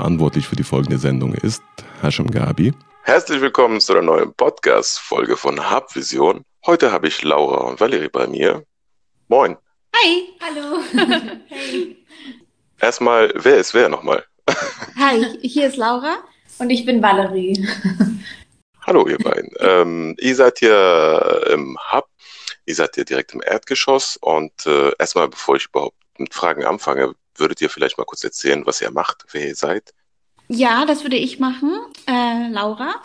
verantwortlich für die folgende Sendung ist Hashem Gabi. Herzlich willkommen zu einer neuen Podcast-Folge von Hubvision. Heute habe ich Laura und Valerie bei mir. Moin. Hi. Hallo. hey. Erstmal, wer ist wer nochmal? Hi, hier ist Laura. Und ich bin Valerie. Hallo, ihr beiden. ähm, ihr seid hier im Hub, ihr seid hier direkt im Erdgeschoss und äh, erstmal, bevor ich überhaupt mit Fragen anfange, würdet ihr vielleicht mal kurz erzählen, was ihr macht, wer ihr seid? Ja, das würde ich machen, äh, Laura.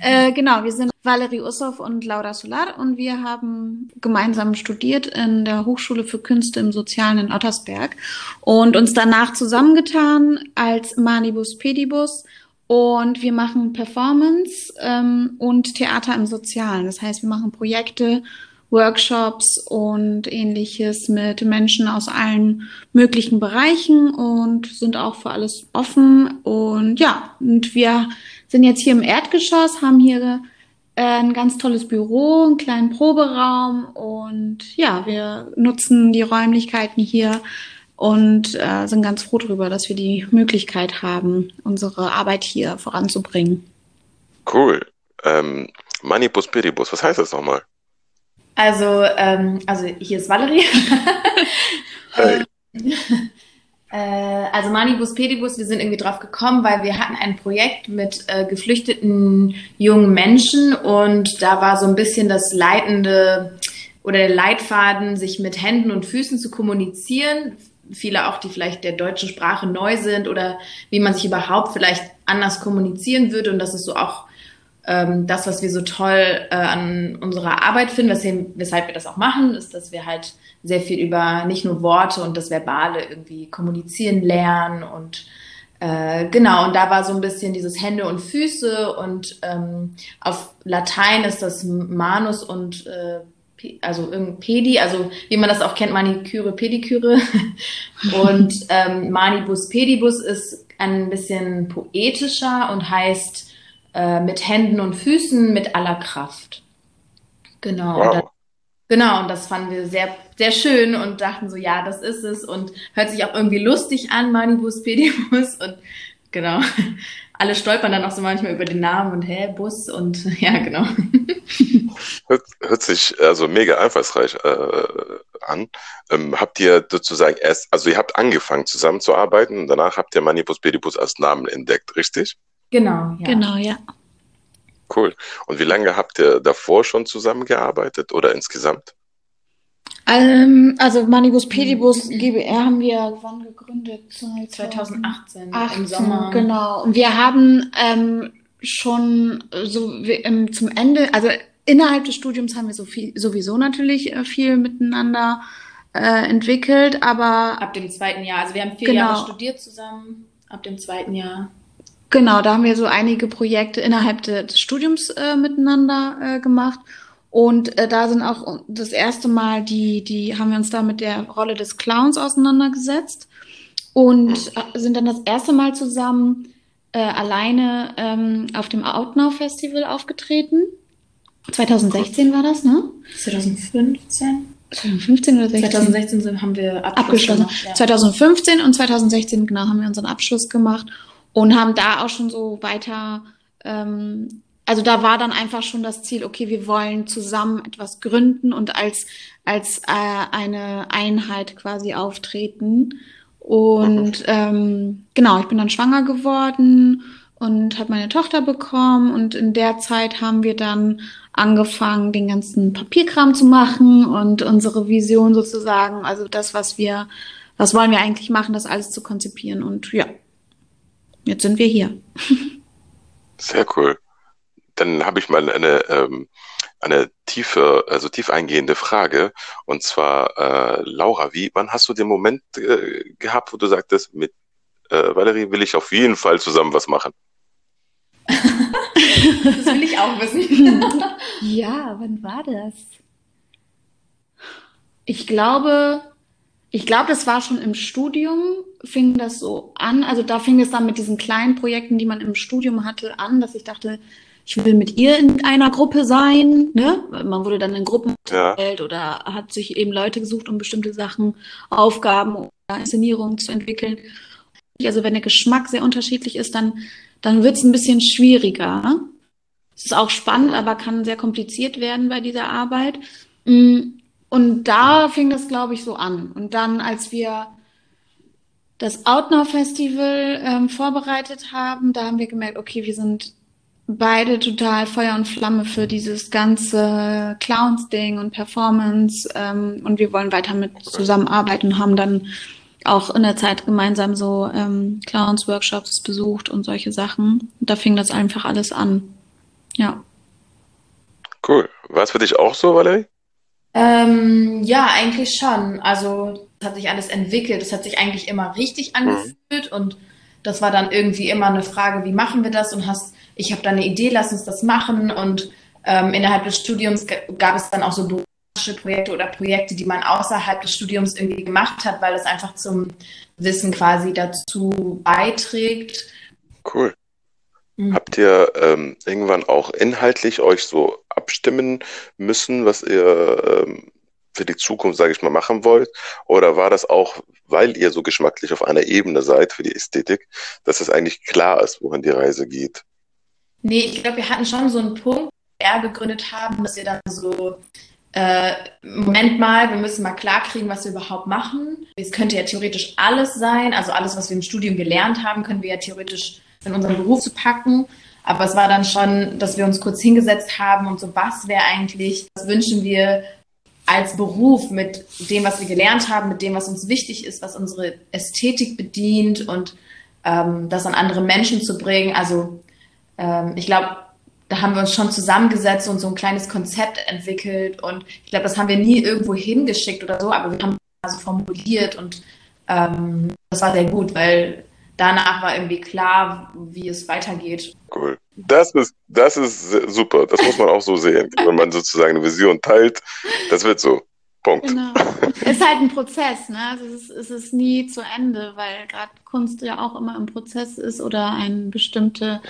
Äh, genau, wir sind Valerie Ussow und Laura Solar und wir haben gemeinsam studiert in der Hochschule für Künste im Sozialen in Ottersberg und uns danach zusammengetan als Manibus Pedibus und wir machen Performance ähm, und Theater im Sozialen. Das heißt, wir machen Projekte Workshops und ähnliches mit Menschen aus allen möglichen Bereichen und sind auch für alles offen. Und ja, und wir sind jetzt hier im Erdgeschoss, haben hier äh, ein ganz tolles Büro, einen kleinen Proberaum und ja, wir nutzen die Räumlichkeiten hier und äh, sind ganz froh darüber, dass wir die Möglichkeit haben, unsere Arbeit hier voranzubringen. Cool. Ähm, Manibus Pedibus, was heißt das nochmal? Also, ähm, also hier ist Valerie. Hey. äh, also Manibus Pedibus, wir sind irgendwie drauf gekommen, weil wir hatten ein Projekt mit äh, geflüchteten jungen Menschen und da war so ein bisschen das leitende oder der Leitfaden, sich mit Händen und Füßen zu kommunizieren. Viele auch, die vielleicht der deutschen Sprache neu sind oder wie man sich überhaupt vielleicht anders kommunizieren würde. Und das ist so auch ähm, das, was wir so toll äh, an unserer Arbeit finden, weshalb, wir das auch machen, ist, dass wir halt sehr viel über nicht nur Worte und das Verbale irgendwie kommunizieren lernen und äh, genau, und da war so ein bisschen dieses Hände und Füße und ähm, auf Latein ist das Manus und äh, also Pedi, also wie man das auch kennt, Maniküre, Pediküre. und ähm, Manibus Pedibus ist ein bisschen poetischer und heißt äh, mit Händen und Füßen mit aller Kraft. Genau. Wow. Und das, genau, und das fanden wir sehr, sehr schön und dachten so, ja, das ist es und hört sich auch irgendwie lustig an, Manibus, Pedibus und genau. Alle stolpern dann auch so manchmal über den Namen und hä, Bus und ja, genau. Hört, hört sich also mega einfallsreich äh, an. Ähm, habt ihr sozusagen erst, also ihr habt angefangen zusammenzuarbeiten und danach habt ihr Manibus Pedibus als Namen entdeckt, richtig? Genau, ja. Genau, ja. Cool. Und wie lange habt ihr davor schon zusammengearbeitet oder insgesamt? Ähm, also Manibus Pedibus GBR haben wir wann gegründet? 2018 18, im Sommer. Genau. Und wir haben ähm, schon so ähm, zum Ende, also innerhalb des Studiums haben wir so viel, sowieso natürlich äh, viel miteinander äh, entwickelt, aber ab dem zweiten Jahr. Also wir haben vier genau. Jahre studiert zusammen. Ab dem zweiten Jahr Genau, da haben wir so einige Projekte innerhalb des Studiums äh, miteinander äh, gemacht. Und äh, da sind auch das erste Mal die, die haben wir uns da mit der Rolle des Clowns auseinandergesetzt und äh, sind dann das erste Mal zusammen äh, alleine ähm, auf dem Outnow Festival aufgetreten. 2016 war das, ne? 2015. 2015 oder 16? 2016 haben wir abgeschlossen. Gemacht, ja. 2015 und 2016 genau haben wir unseren Abschluss gemacht und haben da auch schon so weiter, ähm, also da war dann einfach schon das Ziel, okay, wir wollen zusammen etwas gründen und als, als äh, eine Einheit quasi auftreten. Und ähm, genau, ich bin dann schwanger geworden und habe meine Tochter bekommen. Und in der Zeit haben wir dann angefangen, den ganzen Papierkram zu machen und unsere Vision sozusagen, also das, was wir, was wollen wir eigentlich machen, das alles zu konzipieren. Und ja, jetzt sind wir hier. Sehr cool. Dann habe ich mal eine, ähm, eine tiefe, also tief eingehende Frage. Und zwar, äh, Laura, wie, wann hast du den Moment äh, gehabt, wo du sagtest, mit äh, Valerie will ich auf jeden Fall zusammen was machen? das will ich auch wissen. ja, wann war das? Ich glaube, ich glaube, das war schon im Studium, fing das so an. Also da fing es dann mit diesen kleinen Projekten, die man im Studium hatte, an, dass ich dachte, ich will mit ihr in einer Gruppe sein. Ne? Man wurde dann in Gruppen Ja. gestellt oder hat sich eben Leute gesucht, um bestimmte Sachen, Aufgaben oder Inszenierungen zu entwickeln. Also wenn der Geschmack sehr unterschiedlich ist, dann, dann wird es ein bisschen schwieriger. Es ist auch spannend, aber kann sehr kompliziert werden bei dieser Arbeit. Mm, und da fing das, glaube ich, so an. Und dann, als wir das Outnow Festival ähm, vorbereitet haben, da haben wir gemerkt, okay, wir sind beide total Feuer und Flamme für dieses ganze Clowns-Ding und Performance ähm, und wir wollen weiter mit zusammenarbeiten und haben dann auch in der Zeit gemeinsam so ähm, Clowns-Workshops besucht und solche Sachen. Und da fing das einfach alles an. Ja. Cool. War es für dich auch so, Valerie? Ähm, ja, eigentlich schon. Also es hat sich alles entwickelt. Es hat sich eigentlich immer richtig mhm. angefühlt mhm. und das war dann irgendwie immer eine Frage, wie machen wir das? Und hast, ich habe da eine Idee, lass uns das machen. Und ähm, innerhalb des Studiums gab es dann auch so Projekte oder Projekte, die man außerhalb des Studiums irgendwie gemacht hat, weil es einfach zum Wissen quasi dazu beiträgt. Cool. Mhm. Habt ihr ähm, irgendwann auch inhaltlich euch so abstimmen müssen, was ihr ähm, für die Zukunft, sage ich mal, machen wollt? Oder war das auch, weil ihr so geschmacklich auf einer Ebene seid für die Ästhetik, dass es eigentlich klar ist, wohin die Reise geht? Nee, ich glaube, wir hatten schon so einen Punkt, er gegründet haben, dass wir dann so, äh, Moment mal, wir müssen mal klarkriegen, was wir überhaupt machen. Es könnte ja theoretisch alles sein, also alles, was wir im Studium gelernt haben, können wir ja theoretisch in unseren Beruf zu packen. Aber es war dann schon, dass wir uns kurz hingesetzt haben und so, was wäre eigentlich, was wünschen wir als Beruf mit dem, was wir gelernt haben, mit dem, was uns wichtig ist, was unsere Ästhetik bedient und ähm, das an andere Menschen zu bringen. Also ähm, ich glaube, da haben wir uns schon zusammengesetzt und so ein kleines Konzept entwickelt und ich glaube, das haben wir nie irgendwo hingeschickt oder so, aber wir haben es also formuliert und ähm, das war sehr gut, weil danach war irgendwie klar, wie es weitergeht. Cool. Das ist, das ist super. Das muss man auch so sehen. Wenn man sozusagen eine Vision teilt, das wird so. Punkt. Genau. Es ist halt ein Prozess, ne? Also es, ist, es ist nie zu Ende, weil gerade Kunst ja auch immer im Prozess ist oder ein bestimmte,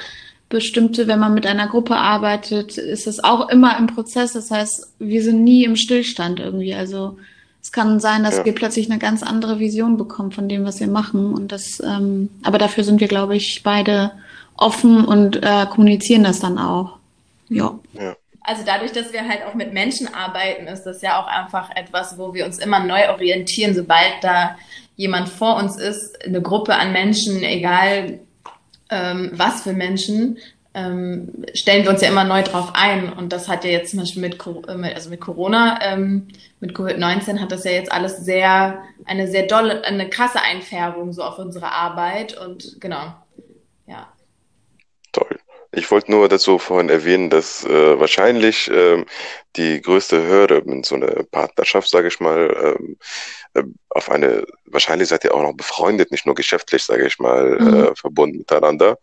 bestimmte, wenn man mit einer Gruppe arbeitet, ist es auch immer im Prozess. Das heißt, wir sind nie im Stillstand irgendwie. Also es kann sein, dass ja. wir plötzlich eine ganz andere Vision bekommen von dem, was wir machen. Und das, ähm, aber dafür sind wir, glaube ich, beide offen und äh, kommunizieren das dann auch. Ja. ja. Also dadurch, dass wir halt auch mit Menschen arbeiten, ist das ja auch einfach etwas, wo wir uns immer neu orientieren, sobald da jemand vor uns ist, eine Gruppe an Menschen, egal ähm, was für Menschen, ähm, stellen wir uns ja immer neu drauf ein. Und das hat ja jetzt zum Beispiel mit, äh, also mit Corona, ähm, mit Covid-19 hat das ja jetzt alles sehr, eine sehr dolle, eine krasse Einfärbung so auf unsere Arbeit. Und genau. Ich wollte nur dazu vorhin erwähnen, dass äh, wahrscheinlich ähm, die größte Hürde mit so einer Partnerschaft, sage ich mal, ähm, äh, auf eine, wahrscheinlich seid ihr auch noch befreundet, nicht nur geschäftlich, sage ich mal, mhm. äh, verbunden miteinander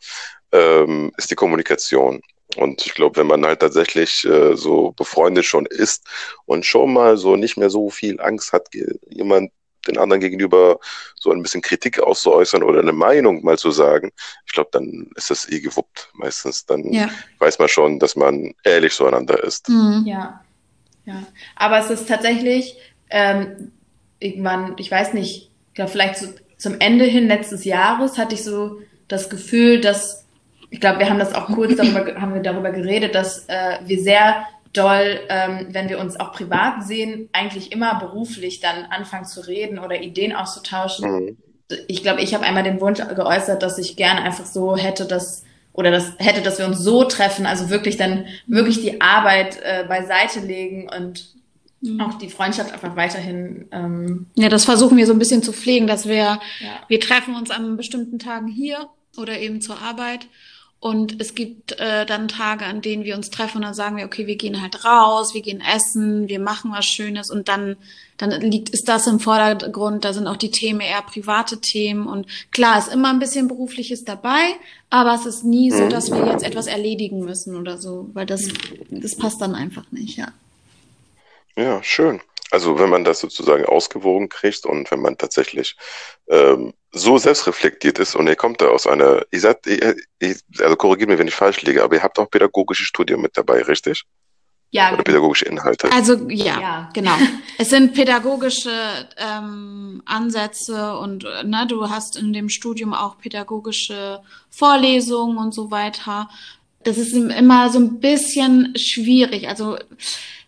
ähm, ist die Kommunikation. Und ich glaube, wenn man halt tatsächlich äh, so befreundet schon ist und schon mal so nicht mehr so viel Angst hat, jemand den anderen gegenüber so ein bisschen Kritik auszuäußern oder eine Meinung mal zu sagen, ich glaube, dann ist das eh gewuppt meistens. Dann ja. weiß man schon, dass man ehrlich zueinander ist. Mhm. Ja, ja. Aber es ist tatsächlich ähm, irgendwann, ich weiß nicht, ich glaube, vielleicht so zum Ende hin letztes Jahres hatte ich so das Gefühl, dass ich glaube, wir haben das auch kurz darüber, haben wir darüber geredet, dass äh, wir sehr doll, ähm, wenn wir uns auch privat sehen, eigentlich immer beruflich dann anfangen zu reden oder Ideen auszutauschen. Mhm. Ich glaube, ich habe einmal den Wunsch geäußert, dass ich gerne einfach so hätte, dass oder das hätte, dass wir uns so treffen, also wirklich dann wirklich die Arbeit äh, beiseite legen und mhm. auch die Freundschaft einfach weiterhin. Ähm, ja, das versuchen wir so ein bisschen zu pflegen, dass wir ja. wir treffen uns an bestimmten Tagen hier oder eben zur Arbeit und es gibt äh, dann Tage, an denen wir uns treffen und dann sagen wir, okay, wir gehen halt raus, wir gehen essen, wir machen was Schönes und dann, dann liegt, ist das im Vordergrund, da sind auch die Themen eher private Themen und klar, ist immer ein bisschen berufliches dabei, aber es ist nie so, dass wir jetzt etwas erledigen müssen oder so, weil das, das passt dann einfach nicht, ja. Ja, schön. Also wenn man das sozusagen ausgewogen kriegt und wenn man tatsächlich ähm, so selbstreflektiert ist und ihr kommt da aus einer, ihr seid, ihr, ihr, also korrigiert mir, wenn ich falsch liege, aber ihr habt auch pädagogische Studien mit dabei, richtig? Ja. Oder pädagogische Inhalte. Also ja, ja. genau. es sind pädagogische ähm, Ansätze und ne, du hast in dem Studium auch pädagogische Vorlesungen und so weiter. Das ist immer so ein bisschen schwierig. Also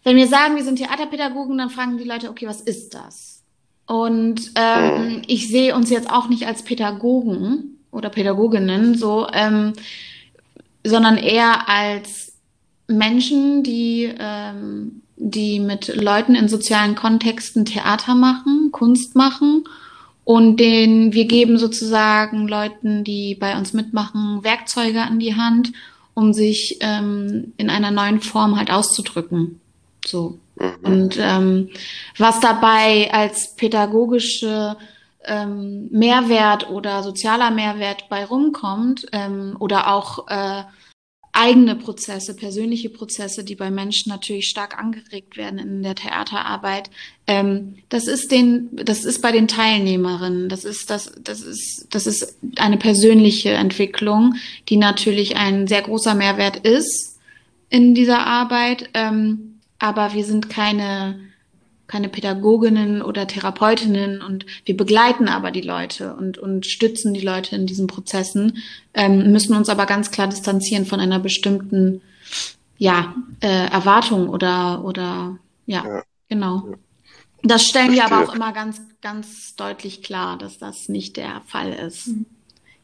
wenn wir sagen, wir sind Theaterpädagogen, dann fragen die Leute, okay, was ist das? Und ähm, hm. ich sehe uns jetzt auch nicht als Pädagogen oder Pädagoginnen so, ähm, sondern eher als Menschen, die, ähm, die mit Leuten in sozialen Kontexten Theater machen, Kunst machen und den wir geben sozusagen Leuten, die bei uns mitmachen, Werkzeuge an die Hand, um sich ähm, in einer neuen Form halt auszudrücken. So. Mhm. Und ähm, was dabei als pädagogische ähm, Mehrwert oder sozialer Mehrwert bei rumkommt ähm, oder auch äh, eigene Prozesse, persönliche Prozesse, die bei Menschen natürlich stark angeregt werden in der Theaterarbeit. Ähm, das ist den, das ist bei den Teilnehmerinnen. Das ist das, das ist, das ist eine persönliche Entwicklung, die natürlich ein sehr großer Mehrwert ist in dieser Arbeit. Ähm, aber wir sind keine keine Pädagoginnen oder Therapeutinnen und wir begleiten aber die Leute und, und stützen die Leute in diesen Prozessen, ähm, müssen uns aber ganz klar distanzieren von einer bestimmten ja, äh, Erwartung oder, oder ja, ja. genau. Ja. Das stellen Verstehe. wir aber auch immer ganz, ganz deutlich klar, dass das nicht der Fall ist. Mhm.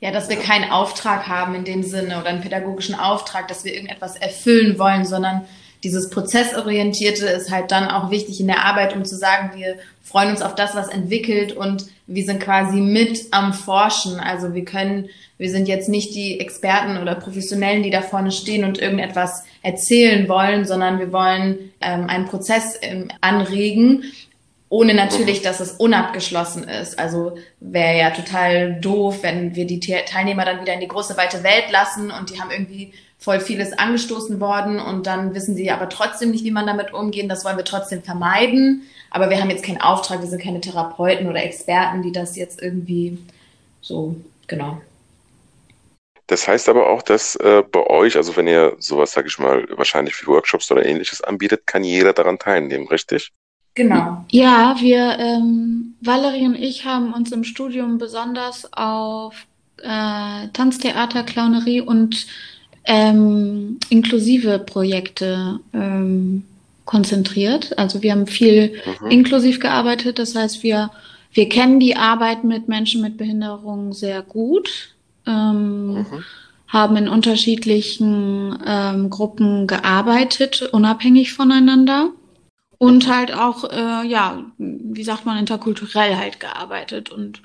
Ja, dass wir keinen Auftrag haben in dem Sinne oder einen pädagogischen Auftrag, dass wir irgendetwas erfüllen wollen, sondern dieses Prozessorientierte ist halt dann auch wichtig in der Arbeit, um zu sagen, wir freuen uns auf das, was entwickelt und wir sind quasi mit am Forschen. Also wir können, wir sind jetzt nicht die Experten oder Professionellen, die da vorne stehen und irgendetwas erzählen wollen, sondern wir wollen ähm, einen Prozess ähm, anregen, ohne natürlich, dass es unabgeschlossen ist. Also wäre ja total doof, wenn wir die Teilnehmer dann wieder in die große weite Welt lassen und die haben irgendwie voll vieles angestoßen worden und dann wissen sie aber trotzdem nicht, wie man damit umgehen. Das wollen wir trotzdem vermeiden. Aber wir haben jetzt keinen Auftrag, wir sind keine Therapeuten oder Experten, die das jetzt irgendwie so, genau. Das heißt aber auch, dass äh, bei euch, also wenn ihr sowas, sage ich mal, wahrscheinlich wie Workshops oder ähnliches anbietet, kann jeder daran teilnehmen, richtig? Genau. Ja, wir, ähm, Valerie und ich haben uns im Studium besonders auf äh, Tanztheater, Clownerie und ähm, inklusive Projekte ähm, konzentriert. Also wir haben viel mhm. inklusiv gearbeitet. Das heißt, wir, wir kennen die Arbeit mit Menschen mit Behinderung sehr gut, ähm, mhm. haben in unterschiedlichen ähm, Gruppen gearbeitet, unabhängig voneinander. Und halt auch, äh, ja, wie sagt man, interkulturell halt gearbeitet. Und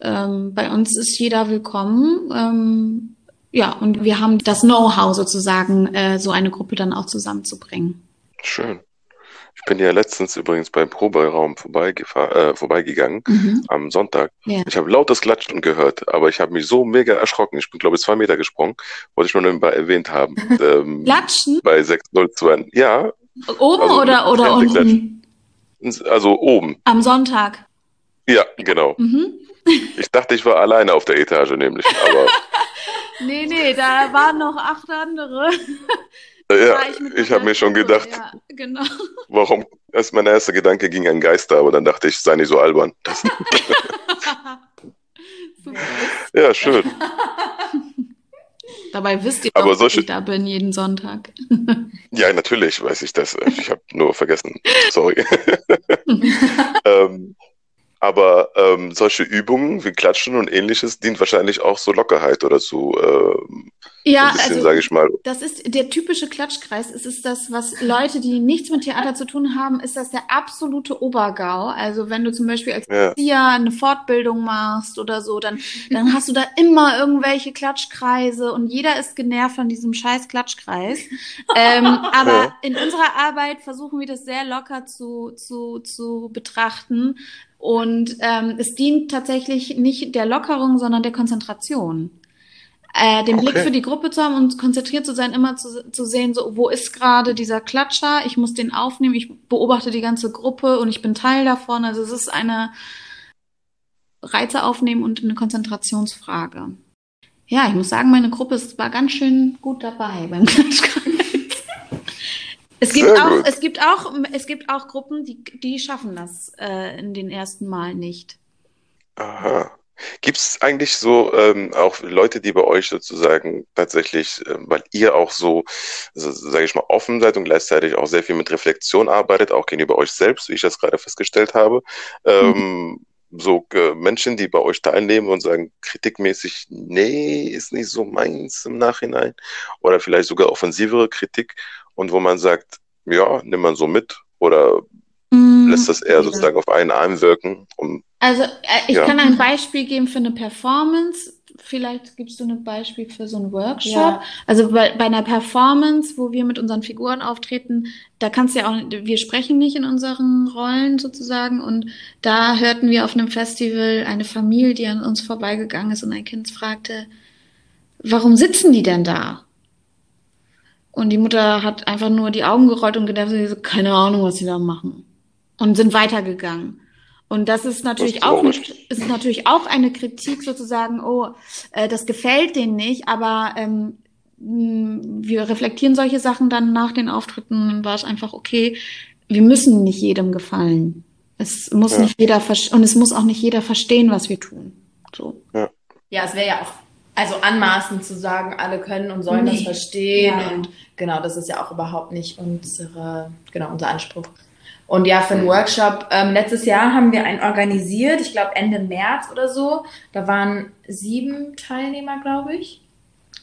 ähm, bei uns ist jeder willkommen. Ähm, ja, und wir haben das Know-how sozusagen, äh, so eine Gruppe dann auch zusammenzubringen. Schön. Ich bin ja letztens übrigens beim Proberaum äh, vorbeigegangen mhm. am Sonntag. Ja. Ich habe lautes Klatschen gehört, aber ich habe mich so mega erschrocken. Ich bin, glaube ich, zwei Meter gesprungen. Wollte ich nur nebenbei erwähnt haben. Ähm, Klatschen? Bei 602. Ja. Oben also, oder, oder unten? Also oben. Am Sonntag. Ja, genau. Mhm. Ich dachte, ich war alleine auf der Etage nämlich, aber Nee, nee, da waren noch acht andere. Ja, ich, ich habe mir schon gedacht, ja, genau. warum, erst mein erster Gedanke ging an Geister, aber dann dachte ich, sei nicht so albern. ja, schön. Dabei wisst ihr aber doch, solche... dass ich da bin jeden Sonntag. ja, natürlich weiß ich das. Ich habe nur vergessen. Sorry. ähm, aber ähm, solche Übungen wie Klatschen und ähnliches dient wahrscheinlich auch so Lockerheit oder zu ähm, ja, bisschen, also, sage ich mal. Das ist der typische Klatschkreis. Es ist das, was Leute, die nichts mit Theater zu tun haben, ist das der absolute Obergau. Also wenn du zum Beispiel als ja. Erzieher eine Fortbildung machst oder so, dann, dann hast du da immer irgendwelche Klatschkreise und jeder ist genervt von diesem scheiß Klatschkreis. ähm, aber ja. in unserer Arbeit versuchen wir das sehr locker zu, zu, zu betrachten. Und ähm, es dient tatsächlich nicht der Lockerung, sondern der Konzentration äh, den okay. Blick für die Gruppe zu haben und konzentriert zu sein, immer zu, zu sehen, so wo ist gerade dieser Klatscher, ich muss den aufnehmen, ich beobachte die ganze Gruppe und ich bin Teil davon. Also es ist eine Reize aufnehmen und eine Konzentrationsfrage. Ja, ich muss sagen, meine Gruppe war ganz schön gut dabei beim Klatschkreis. Es gibt, Sehr auch, gut. es, gibt auch, es gibt auch Gruppen, die, die schaffen das äh, in den ersten Mal nicht. Aha. Gibt es eigentlich so ähm, auch Leute, die bei euch sozusagen tatsächlich, ähm, weil ihr auch so, also, sage ich mal, offen seid und gleichzeitig auch sehr viel mit Reflexion arbeitet, auch gegenüber euch selbst, wie ich das gerade festgestellt habe, ähm, so äh, Menschen, die bei euch teilnehmen und sagen, kritikmäßig, nee, ist nicht so meins im Nachhinein, oder vielleicht sogar offensivere Kritik und wo man sagt, ja, nimm man so mit oder Mm, lässt das eher ja. sozusagen auf einen einwirken, um Also äh, ich Ja. kann ein Beispiel geben für eine Performance. Vielleicht gibst du ein Beispiel für so einen Workshop. Ja. Also bei, bei einer Performance, wo wir mit unseren Figuren auftreten, da kannst du ja auch, wir sprechen nicht in unseren Rollen sozusagen. Und da hörten wir auf einem Festival eine Familie, die an uns vorbeigegangen ist und ein Kind fragte, warum sitzen die denn da? Und die Mutter hat einfach nur die Augen gerollt und gedacht, sie so, keine Ahnung, was sie da machen. Und sind weitergegangen. Und das ist natürlich ist auch, ist natürlich auch eine Kritik sozusagen, oh, äh, das gefällt denen nicht, aber ähm, wir reflektieren solche Sachen dann nach den Auftritten und war es einfach okay, wir müssen nicht jedem gefallen. Es muss Ja. nicht jeder und es muss auch nicht jeder verstehen, was wir tun. So. Ja, es wäre ja auch also anmaßend zu sagen, alle können und sollen das Nee. verstehen Ja. und genau, das ist ja auch überhaupt nicht unsere, genau, unser Anspruch. Und ja, für einen Workshop, ähm, letztes Jahr haben wir einen organisiert, ich glaube Ende März oder so. Da waren sieben Teilnehmer, glaube ich.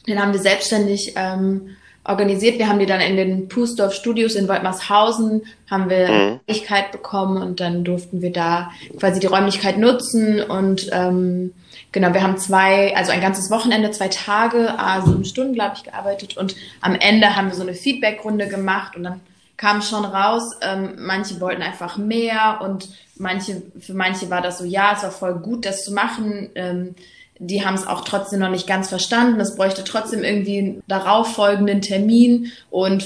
Den haben wir selbstständig ähm, organisiert. Wir haben die dann in den Pusdorf Studios in Woltmarshausen, haben wir Mhm. Räumlichkeit bekommen und dann durften wir da quasi die Räumlichkeit nutzen und ähm, genau, wir haben zwei, also ein ganzes Wochenende, zwei Tage, ah, sieben Stunden, glaube ich, gearbeitet und am Ende haben wir so eine Feedbackrunde gemacht und dann kam schon raus, ähm, manche wollten einfach mehr und manche, für manche war das so, ja, es war voll gut, das zu machen. Ähm, die haben es auch trotzdem noch nicht ganz verstanden. Es bräuchte trotzdem irgendwie einen darauffolgenden Termin. Und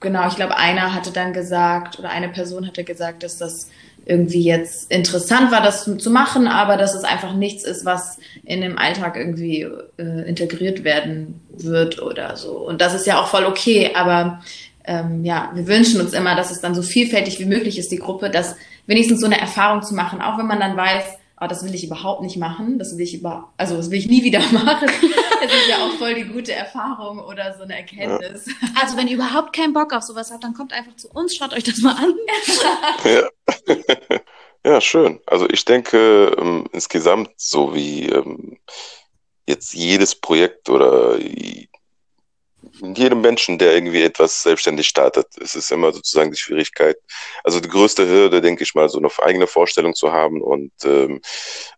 genau, ich glaube, einer hatte dann gesagt, oder eine Person hatte gesagt, dass das irgendwie jetzt interessant war, das zu machen, aber dass es einfach nichts ist, was in dem Alltag irgendwie äh, integriert werden wird oder so. Und das ist ja auch voll okay, aber ähm, ja, wir wünschen uns immer, dass es dann so vielfältig wie möglich ist, die Gruppe, dass wenigstens so eine Erfahrung zu machen, auch wenn man dann weiß, oh, das will ich überhaupt nicht machen, das will ich über, also das will ich nie wieder machen. Das ist ja auch voll die gute Erfahrung oder so eine Erkenntnis. Also wenn ihr überhaupt keinen Bock auf sowas habt, dann kommt einfach zu uns, schaut euch das mal an. Ja. ja, schön. Also ich denke ähm, insgesamt, so wie ähm, jetzt jedes Projekt oder jedem Menschen, der irgendwie etwas selbstständig startet, es ist immer sozusagen die Schwierigkeit. Also die größte Hürde, denke ich mal, so eine eigene Vorstellung zu haben und ähm,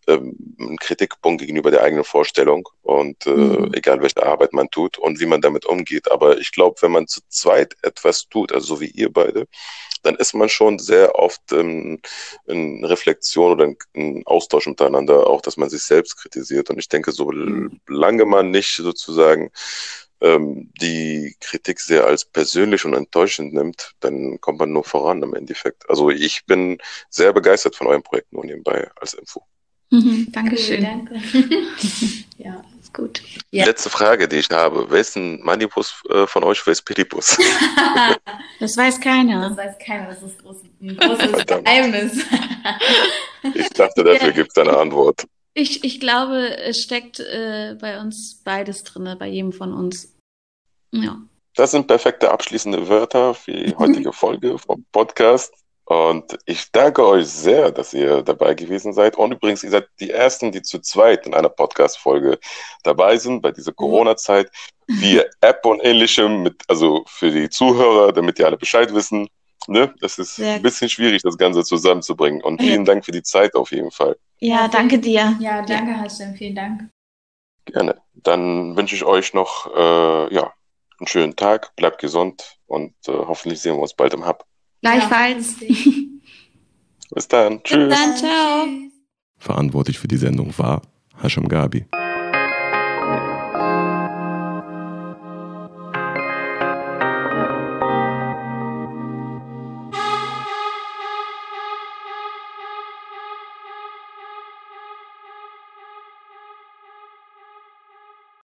ähm, einen Kritikpunkt gegenüber der eigenen Vorstellung und äh, Mhm. egal welche Arbeit man tut und wie man damit umgeht. Aber ich glaube, wenn man zu zweit etwas tut, also so wie ihr beide, dann ist man schon sehr oft ähm, in Reflexion oder in, in Austausch miteinander, auch dass man sich selbst kritisiert. Und ich denke, solange man nicht sozusagen ähm, die Kritik sehr als persönlich und enttäuschend nimmt, dann kommt man nur voran im Endeffekt. Also ich bin sehr begeistert von eurem Projekt nur nebenbei als Info. Mhm, Dankeschön. Danke. ja. Ist gut. Ja. Letzte Frage, die ich habe. Wer ist ein Manipus äh, von euch? Wer ist Pedipus? Das weiß Das keiner. weiß keiner, das ist groß, ein großes. Geheimnis. Ich dachte, dafür gibt es eine Antwort. Ich, ich glaube, es steckt äh, bei uns beides drinne, bei jedem von uns. Ja. Das sind perfekte abschließende Wörter für die heutige Folge vom Podcast. Und ich danke euch sehr, dass ihr dabei gewesen seid. Und übrigens, ihr seid die Ersten, die zu zweit in einer Podcast-Folge dabei sind bei dieser Corona-Zeit. Via App und ähnlichem, mit, also für die Zuhörer, damit die alle Bescheid wissen. Ne? Das ist Sehr ein bisschen schwierig, das Ganze zusammenzubringen. Und vielen Dank für die Zeit auf jeden Fall. Ja, danke dir. Ja, danke, Hashem, vielen Dank. Gerne. Dann wünsche ich euch noch äh, ja, einen schönen Tag, bleibt gesund und äh, hoffentlich sehen wir uns bald im Hub. Gleichfalls. Ja, Bis dann. Tschüss. dann. ciao. Verantwortlich für die Sendung war Hashem Gabi.